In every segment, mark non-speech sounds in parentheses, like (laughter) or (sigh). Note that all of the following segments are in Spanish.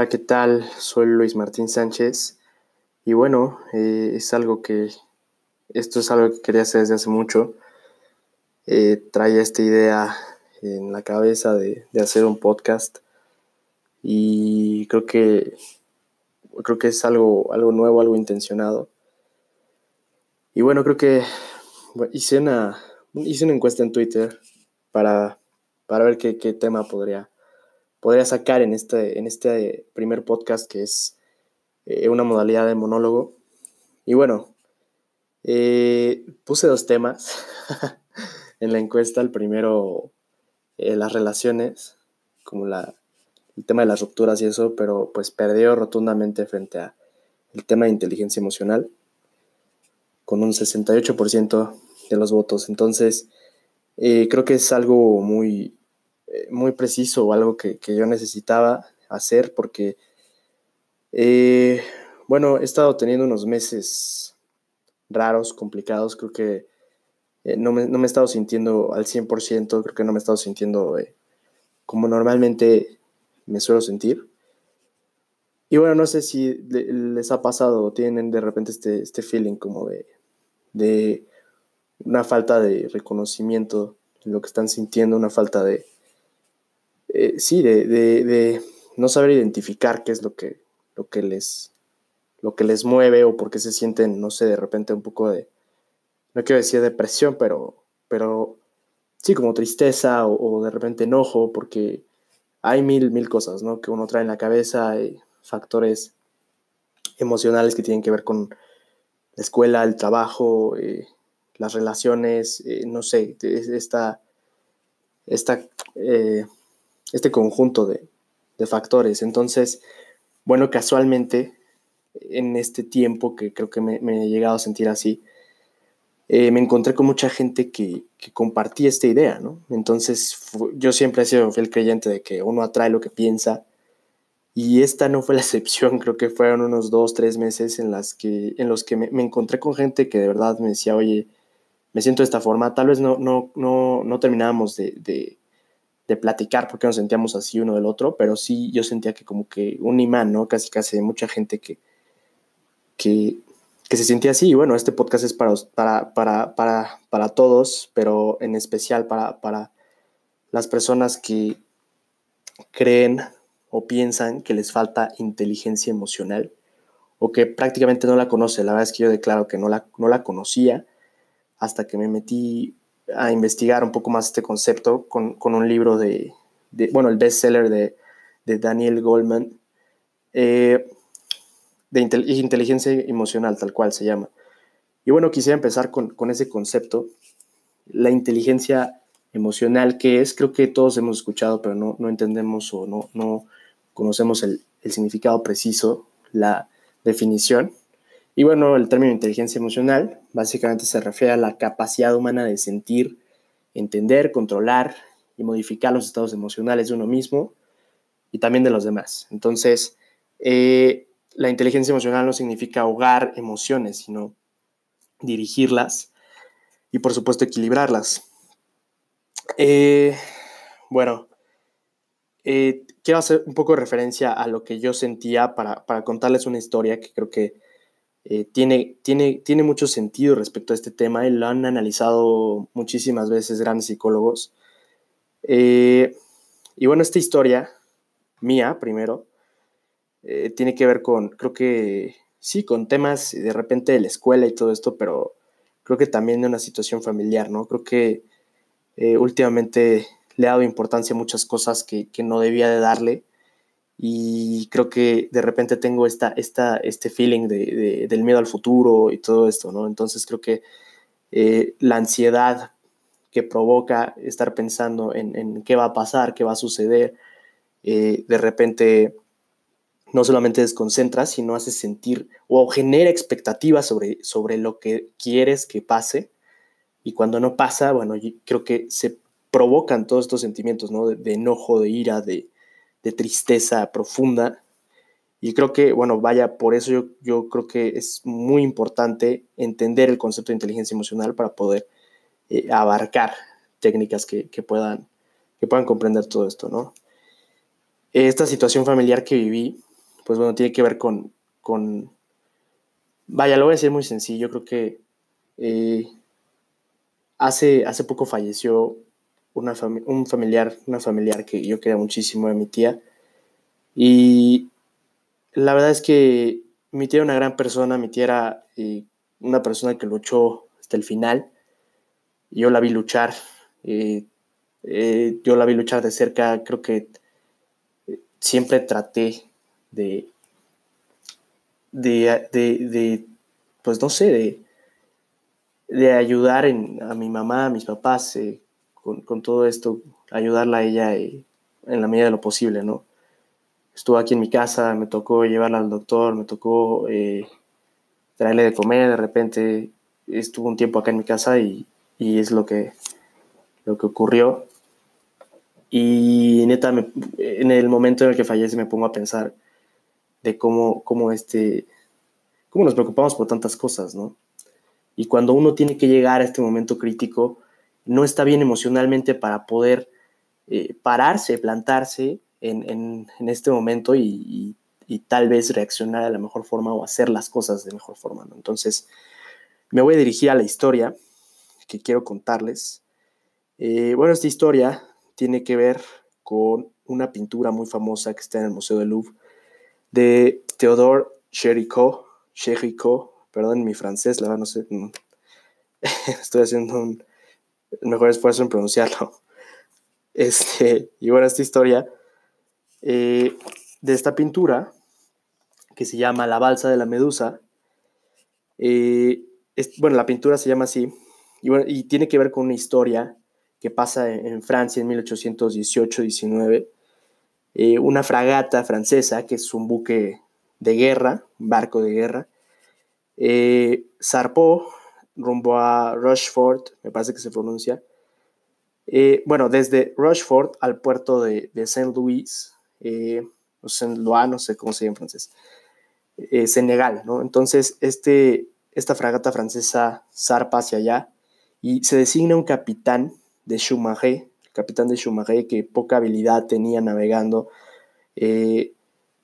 Hola, ¿qué tal? Soy Luis Martín Sánchez y bueno, eh, es algo que, esto es algo que quería hacer desde hace mucho. Eh, traía esta idea en la cabeza de, hacer un podcast y creo que, creo que es algo, algo nuevo, algo intencionado. Y bueno, creo que hice, una, hice una encuesta en Twitter para, para ver qué, qué tema podría podría sacar en este, en este primer podcast que es eh, una modalidad de monólogo. Y bueno, eh, puse dos temas (laughs) en la encuesta. El primero, eh, las relaciones, como la, el tema de las rupturas y eso, pero pues perdió rotundamente frente a el tema de inteligencia emocional, con un 68% de los votos. Entonces, creo que es algo muy, eh, muy preciso o algo que, yo necesitaba hacer porque, eh, bueno, he estado teniendo unos meses raros, complicados, creo que eh, no, me, he estado sintiendo al 100%, creo que no me he estado sintiendo como normalmente me suelo sentir. Y bueno, no sé si les ha pasado o tienen de repente este, este feeling como de, de una falta de reconocimiento en lo que están sintiendo, una falta de, eh, sí, de, no saber identificar qué es lo que, lo, que les, lo que les mueve o por qué se sienten, no sé, de repente un poco de, no quiero decir depresión, pero, pero sí, como tristeza o, de repente enojo, porque hay mil, mil cosas, ¿no? Que uno trae en la cabeza, hay factores emocionales que tienen que ver con la escuela, el trabajo, eh, las relaciones, eh, no sé, esta, esta este conjunto de, factores. Entonces, bueno, casualmente, en este tiempo que creo que me, he llegado a sentir así, eh, me encontré con mucha gente que, compartía esta idea, ¿no? Entonces, yo siempre he sido fiel creyente de que uno atrae lo que piensa, y esta no fue la (laughs) excepción, creo que fueron unos dos, tres meses en, las que, en los que me, encontré con gente que de verdad me decía, oye, me siento de esta forma, tal vez no, no, no, no terminábamos de, de platicar porque nos sentíamos así uno del otro, pero sí yo sentía que como que un imán, ¿no? Casi casi de mucha gente que, que, se sentía así. Y bueno, este podcast es para, para, para, para, para todos, pero en especial para, para las personas que creen o piensan que les falta inteligencia emocional o que prácticamente no la conoce. La verdad es que yo declaro que no la, no la conocía hasta que me metí a investigar un poco más este concepto con, un libro de, bueno, el bestseller de, de Daniel Goldman, eh, de inteligencia emocional, tal cual se llama. Y bueno, quisiera empezar con, ese concepto, la inteligencia emocional, que es, creo que todos hemos escuchado, pero no, no entendemos o no, no conocemos el, el significado preciso, la definición. Y bueno, el término inteligencia emocional básicamente se refiere a la capacidad humana de sentir, entender, controlar y modificar los estados emocionales de uno mismo y también de los demás. Entonces, eh, la inteligencia emocional no significa ahogar emociones, sino dirigirlas y por supuesto equilibrarlas. Eh, bueno, eh, quiero hacer un poco de referencia a lo que yo sentía para, para contarles una historia que creo que eh, tiene, tiene, tiene mucho sentido respecto a este tema y lo han analizado muchísimas veces grandes psicólogos. Eh, y bueno, esta historia mía, primero, eh, tiene que ver con, creo que sí, con temas de repente de la escuela y todo esto, pero creo que también de una situación familiar, ¿no? Creo que últimamente le he dado importancia a muchas cosas que, que no debía de darle y creo que de repente tengo esta, esta, este feeling de, del miedo al futuro y todo esto, ¿no? Entonces creo que eh, la ansiedad que provoca estar pensando en, qué va a pasar, qué va a suceder, eh, de repente no solamente desconcentra, sino hace sentir o genera expectativas sobre, sobre lo que quieres que pase. Y cuando no pasa, bueno, creo que se provocan todos estos sentimientos, ¿no? de enojo, de ira, de, de tristeza profunda. Y creo que, bueno, vaya, por eso yo, yo creo que es muy importante entender el concepto de inteligencia emocional para poder eh, abarcar técnicas que, puedan, que puedan comprender todo esto, ¿no? Esta situación familiar que viví pues bueno, tiene que ver con, con, vaya, lo voy a decir muy sencillo, creo que eh, hace, hace poco falleció una un familiar, una familiar que yo quería muchísimo de mi tía, y la verdad es que mi tía era una gran persona, mi tía era eh, una persona que luchó hasta el final, yo la vi luchar, eh, yo la vi luchar de cerca, creo que siempre traté de, de, pues no sé, de, de ayudar a mi mamá, a mis papás eh, con, todo esto, ayudarla a ella eh, en la medida de lo posible, ¿no? Estuvo aquí en mi casa, me tocó llevarla al doctor, me tocó eh, traerle de comer, de repente estuvo un tiempo acá en mi casa y, y es lo que, lo que ocurrió. Y neta, en el momento en el que fallece me pongo a pensar de cómo, cómo, este, cómo nos preocupamos por tantas cosas, ¿no? Y cuando uno tiene que llegar a este momento crítico, no está bien emocionalmente para poder eh, pararse, plantarse en, este momento y, tal vez reaccionar de la mejor forma o hacer las cosas de mejor forma. Entonces, me voy a dirigir a la historia que quiero contarles. Eh, bueno, esta historia tiene que ver con una pintura muy famosa que está en el Museo del Louvre de Theodore Chérico, Chérico, perdón mi francés, la verdad no sé, (laughs) estoy haciendo un mejor esfuerzo en pronunciarlo. (laughs) Este, y bueno, esta historia eh, de esta pintura, que se llama La Balsa de la Medusa, eh, bueno, la pintura se llama así, y, bueno, y tiene que ver con una historia que pasa en, Francia en 1818-19, eh, una fragata francesa, que es un buque de guerra, un barco de guerra, eh, zarpó rumbo a Rochefort, me parece que se pronuncia, eh, bueno, desde Rochefort al puerto de, Saint-Louis, o Saint-Louis, no sé cómo se llama en francés, Senegal, ¿no? Entonces, este, esta fragata francesa zarpa hacia allá y se designa un capitán de Schumacher, capitán de Schumacher, que poca habilidad tenía navegando. Eh,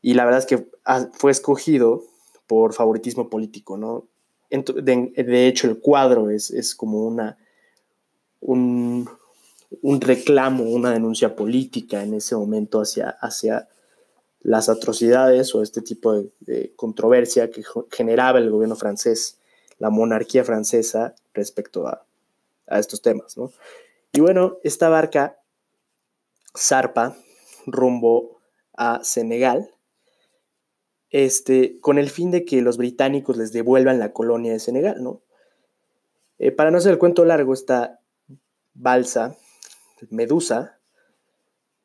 y la verdad es que fue escogido por favoritismo político, ¿no? De, hecho, el cuadro es, es como una, un, un, reclamo, una denuncia política en ese momento hacia, hacia las atrocidades o este tipo de, de, controversia que generaba el gobierno francés, la monarquía francesa respecto a, a estos temas, ¿no? Y bueno, esta barca zarpa rumbo a Senegal, este, con el fin de que los británicos les devuelvan la colonia de Senegal, ¿no? Eh, para no hacer el cuento largo, esta balsa, Medusa,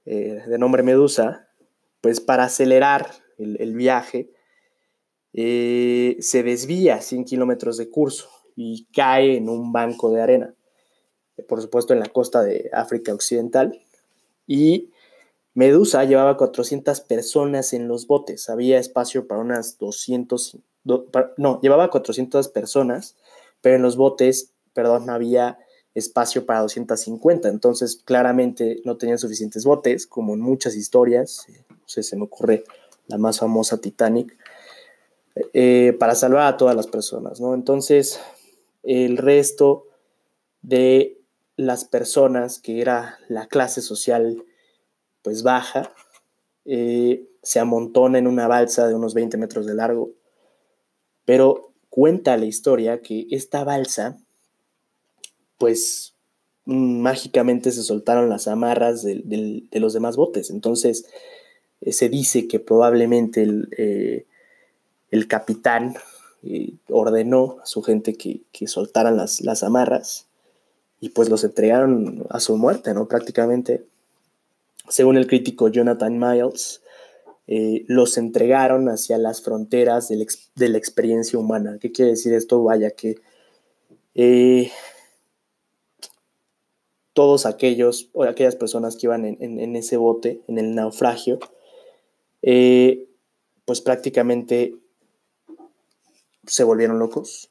eh, de nombre Medusa, pues para acelerar el, viaje, eh, se desvía 100 kilómetros de curso y cae en un banco de arena por supuesto en la costa de África Occidental. Y Medusa llevaba 400 personas en los botes, había espacio para unas 200, no, llevaba 400 personas, pero en los botes, perdón, había espacio para 250, entonces claramente no tenían suficientes botes, como en muchas historias, no sé, se me ocurre la más famosa Titanic, eh, para salvar a todas las personas, ¿no? Entonces, el resto de las personas, que era la clase social pues baja, eh, se amontona en una balsa de unos 20 metros de largo, pero cuenta la historia que esta balsa, pues mágicamente se soltaron las amarras de, los demás botes, entonces eh, se dice que probablemente el, eh, el capitán ordenó a su gente que, soltaran las, las amarras y pues los entregaron a su muerte, ¿no? Prácticamente. Según el crítico Jonathan Miles, eh, los entregaron hacia las fronteras de la experiencia humana. ¿Qué quiere decir esto? Vaya que eh, todos aquellos o aquellas personas que iban en, ese bote, en el naufragio, eh, pues prácticamente se volvieron locos,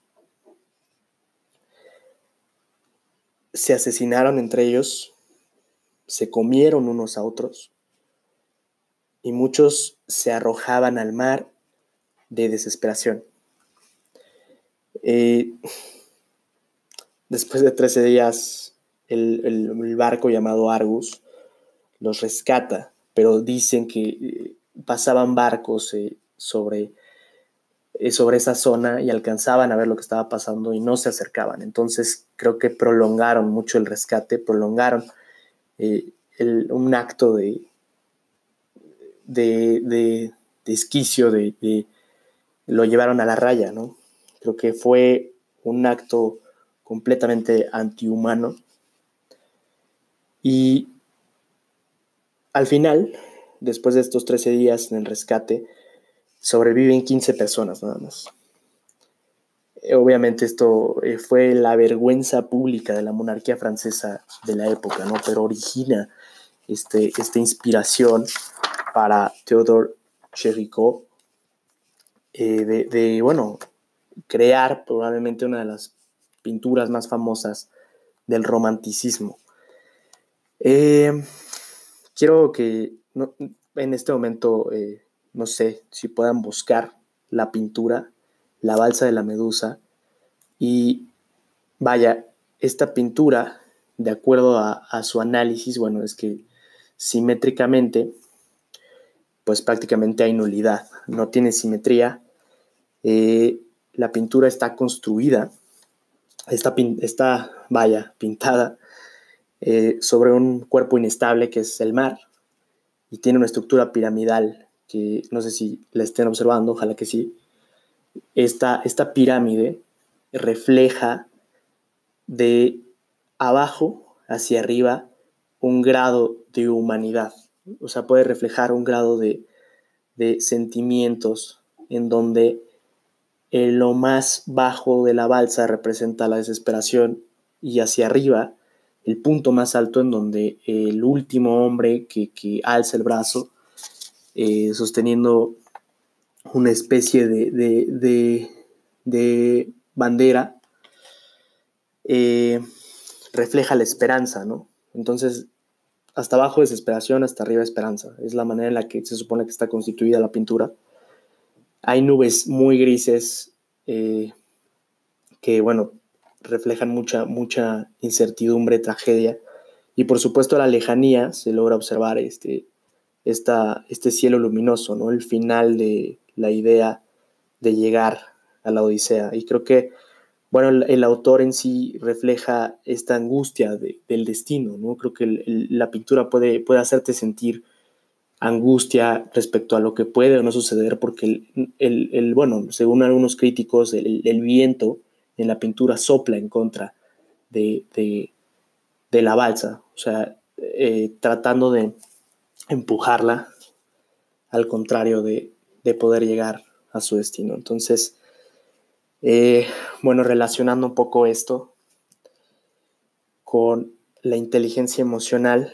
se asesinaron entre ellos, se comieron unos a otros y muchos se arrojaban al mar de desesperación. Eh, después de 13 días, el, barco llamado Argus los rescata, pero dicen que eh, pasaban barcos eh, sobre, sobre esa zona y alcanzaban a ver lo que estaba pasando y no se acercaban. Entonces creo que prolongaron mucho el rescate, prolongaron un acto de, de, de, esquicio, de, lo llevaron a la raya, ¿no? Creo que fue un acto completamente antihumano. Y al final, después de estos 13 días en el rescate, sobreviven 15 personas nada más. Eh, obviamente esto eh, fue la vergüenza pública de la monarquía francesa de la época, ¿no? Pero origina este, esta inspiración para Theodore Chéricot eh, de, bueno, crear probablemente una de las pinturas más famosas del romanticismo. Quiero que en este momento, no sé si puedan buscar la pintura, la balsa de la medusa, y vaya, esta pintura, de acuerdo a, su análisis, bueno, es que simétricamente pues prácticamente hay nulidad, no tiene simetría. Eh, la pintura está construida, está, está vaya, pintada eh, sobre un cuerpo inestable que es el mar y tiene una estructura piramidal que no sé si la estén observando, ojalá que sí. Esta, esta pirámide refleja de abajo hacia arriba un grado de humanidad. O sea, puede reflejar un grado de, sentimientos en donde lo más bajo de la balsa representa la desesperación y hacia arriba el punto más alto en donde el último hombre que, alza el brazo eh, sosteniendo una especie de, bandera eh, refleja la esperanza, ¿no? Entonces hasta abajo desesperación, hasta arriba esperanza. Es la manera en la que se supone que está constituida la pintura. Hay nubes muy grises eh, que, bueno, reflejan mucha, mucha incertidumbre, tragedia. Y por supuesto a la lejanía se logra observar este, este cielo luminoso, ¿no? El final de la idea de llegar a la Odisea. Y creo que bueno, el, autor en sí refleja esta angustia del destino, ¿no? Creo que la pintura puede, puede hacerte sentir angustia respecto a lo que puede o no suceder, porque el, bueno, según algunos críticos, el, viento en la pintura sopla en contra de, la balsa, o sea, eh, tratando de empujarla al contrario de, de poder llegar a su destino. Entonces, eh, bueno, relacionando un poco esto con la inteligencia emocional,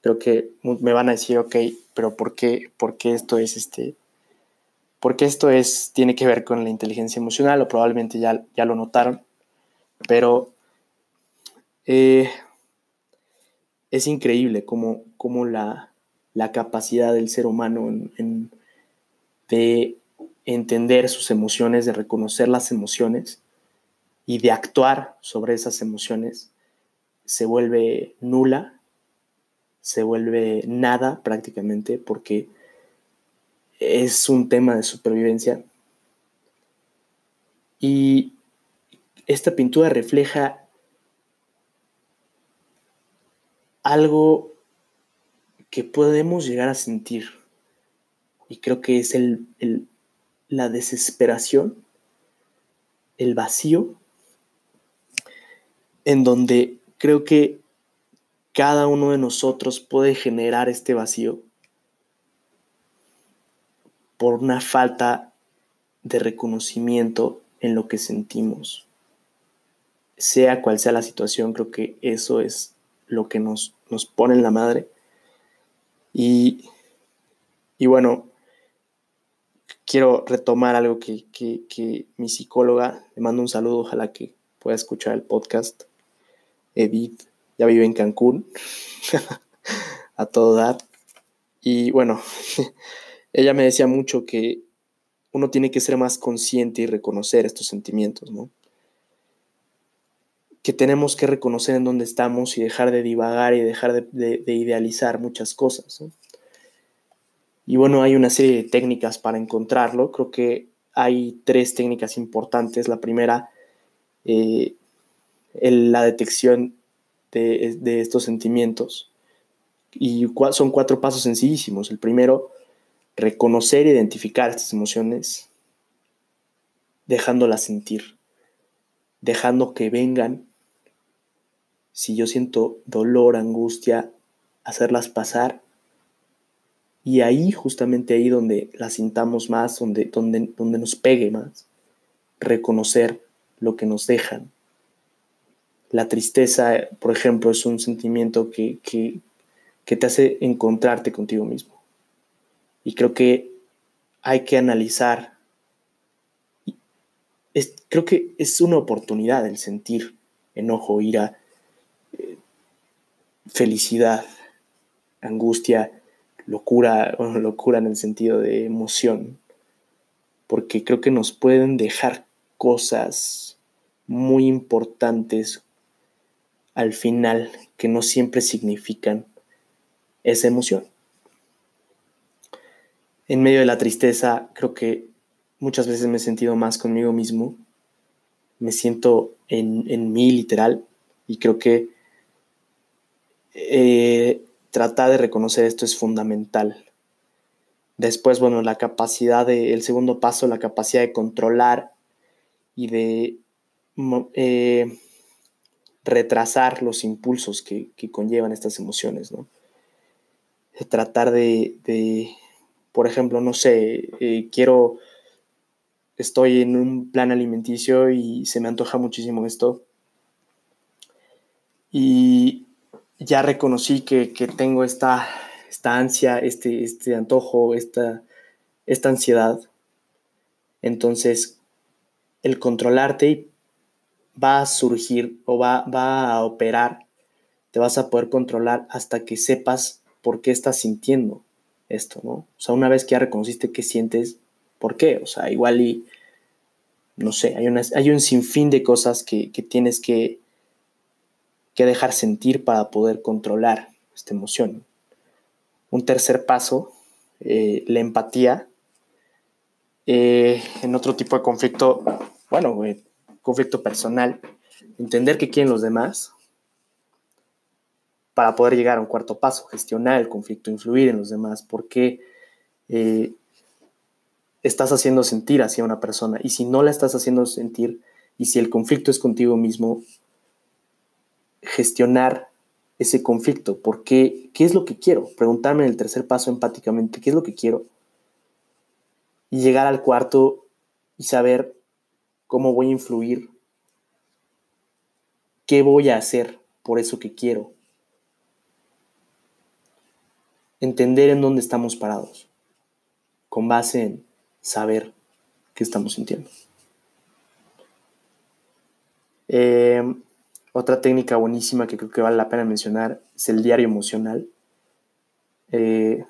creo que me van a decir, ok, pero ¿por qué, por qué esto es este? Porque esto es, tiene que ver con la inteligencia emocional, o probablemente ya, ya lo notaron, pero eh, es increíble cómo, cómo la, la, capacidad del ser humano en, de entender sus emociones, de reconocer las emociones y de actuar sobre esas emociones, se vuelve nula, se vuelve nada prácticamente porque es un tema de supervivencia. Y esta pintura refleja algo que podemos llegar a sentir. Y creo que es el, el, la desesperación, el vacío, en donde creo que cada uno de nosotros puede generar este vacío por una falta de reconocimiento en lo que sentimos. Sea cual sea la situación, creo que eso es lo que nos, nos pone en la madre. Y, y bueno, quiero retomar algo que, mi psicóloga, le mando un saludo, ojalá que pueda escuchar el podcast. Edith ya vive en Cancún, (laughs) a todo dar. Y bueno, (laughs) ella me decía mucho que uno tiene que ser más consciente y reconocer estos sentimientos, ¿no? Que tenemos que reconocer en dónde estamos y dejar de divagar y dejar de, idealizar muchas cosas. Y bueno, hay una serie de técnicas para encontrarlo. Creo que hay tres técnicas importantes. La primera, eh, la detección de, de, estos sentimientos. Y son cuatro pasos sencillísimos. El primero, reconocer e identificar estas emociones, dejándolas sentir, dejando que vengan. Si yo siento dolor, angustia, hacerlas pasar. Y ahí, justamente ahí donde las sintamos más, donde, donde, donde nos pegue más, reconocer lo que nos dejan. La tristeza, por ejemplo, es un sentimiento que, que, que te hace encontrarte contigo mismo y creo que hay que analizar. Es, creo que es una oportunidad el sentir enojo, ira, eh, felicidad, angustia, locura, bueno, (laughs) locura en el sentido de emoción, porque creo que nos pueden dejar cosas muy importantes al final que no siempre significan esa emoción en medio de la tristeza, creo que muchas veces me he sentido más conmigo mismo. Me siento en, mí literal y creo que eh, tratar de reconocer esto es fundamental. Después, bueno, la capacidad de, el segundo paso, la capacidad de controlar y de eh, retrasar los impulsos que, conllevan estas emociones, ¿no? tratar de, por ejemplo, no sé, eh, quiero, estoy en un plan alimenticio y se me antoja muchísimo esto. Y ya reconocí que, tengo esta, esta ansia, este, este antojo, esta, esta ansiedad. Entonces, el controlarte va a surgir o va, va a operar, te vas a poder controlar hasta que sepas por qué estás sintiendo esto, ¿no? O sea, una vez que ya reconociste qué sientes, ¿por qué? O sea, igual y, no sé, hay, hay un sinfín de cosas que, tienes que, que dejar sentir para poder controlar esta emoción. Un tercer paso, eh, la empatía. Eh, en otro tipo de conflicto, bueno, conflicto personal, entender qué quieren los demás, para poder llegar a un cuarto paso, gestionar el conflicto, influir en los demás, porque eh, estás haciendo sentir hacia una persona y si no la estás haciendo sentir y si el conflicto es contigo mismo, gestionar ese conflicto, porque ¿qué es lo que quiero? Preguntarme en el tercer paso empáticamente, ¿qué es lo que quiero? Y llegar al cuarto y saber cómo voy a influir, qué voy a hacer por eso que quiero, entender en dónde estamos parados, con base en saber qué estamos sintiendo. Eh, otra técnica buenísima que creo que vale la pena mencionar es el diario emocional. Eh,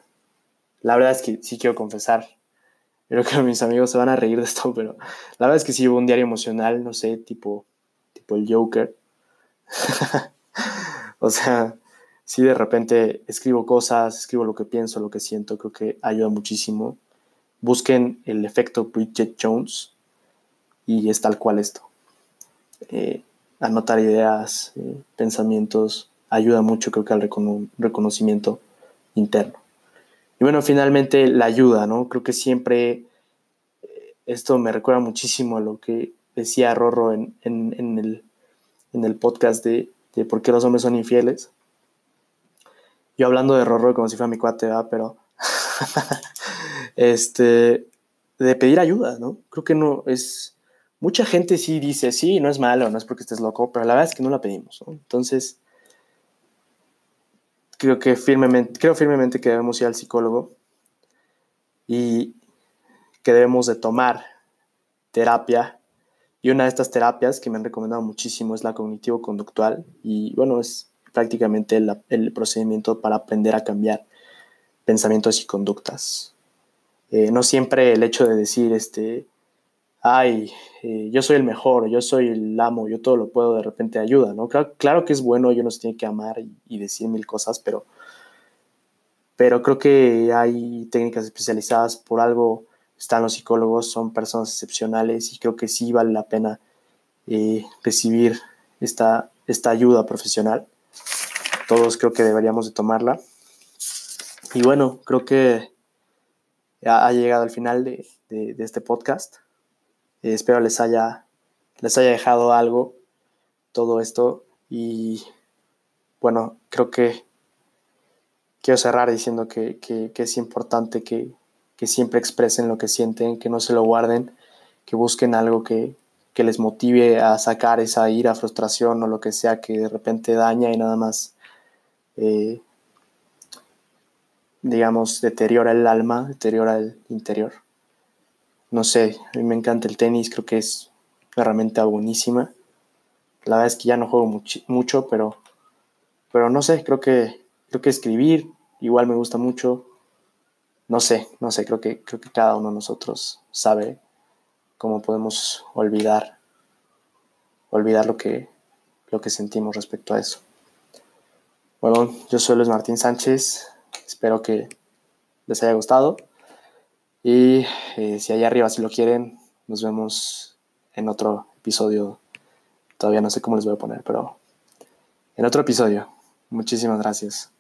la verdad es que sí quiero confesar, creo que mis amigos se van a reír de esto, (laughs) pero la verdad es que sí llevo un diario emocional, no sé, tipo, tipo el Joker. (laughs) o sea, si de repente escribo cosas, escribo lo que pienso, lo que siento, creo que ayuda muchísimo. Busquen el efecto Bridget Jones y es tal cual esto. Eh, anotar ideas, eh, pensamientos, ayuda mucho creo que al reconocimiento interno. Y bueno, finalmente la ayuda, ¿no? Creo que siempre eh, esto me recuerda muchísimo a lo que decía Rorro en, el, en el, podcast de, de por qué los hombres son infieles yo hablando de Rorro como si fuera mi cuate, pero (laughs) este, de pedir ayuda, ¿no? Creo que no es, mucha gente sí dice, sí, no es malo, no es porque estés loco, pero la verdad es que no la pedimos. Entonces, creo que firmemente, creo firmemente que debemos ir al psicólogo y que debemos de tomar terapia. Y una de estas terapias que me han recomendado muchísimo es la cognitivo-conductual. Y bueno, es prácticamente el, procedimiento para aprender a cambiar. pensamientos y conductas. Eh, no siempre el hecho de decir, este, ay, eh, yo soy el mejor, yo soy el amo, yo todo lo puedo, de repente ayuda, ¿no? Claro, claro que es bueno y uno se tiene que amar y, decir mil cosas, pero, pero creo que hay técnicas especializadas por algo, están los psicólogos, son personas excepcionales y creo que sí vale la pena eh, recibir esta, esta ayuda profesional. Todos creo que deberíamos de tomarla. Y bueno, creo que ya ha llegado al final de, de este podcast. Eh, espero les haya, les haya dejado algo todo esto. Y bueno, creo que quiero cerrar diciendo que, es importante que, siempre expresen lo que sienten, que no se lo guarden, que busquen algo que, les motive a sacar esa ira, frustración o lo que sea que de repente daña y nada más, eh, digamos, deteriora el alma, deteriora el interior no sé, a mí me encanta el tenis, creo que es una herramienta buenísima. La verdad es que ya no juego mucho, pero, pero no sé, creo que, creo que escribir igual me gusta mucho. No sé, no sé, creo que, creo que cada uno de nosotros sabe cómo podemos olvidar, olvidar lo que, lo que sentimos respecto a eso. Bueno, yo soy Luis Martín Sánchez, espero que les haya gustado. Y eh, si allá arriba, si lo quieren, nos vemos en otro episodio. Todavía no sé cómo les voy a poner, pero en otro episodio. Muchísimas gracias.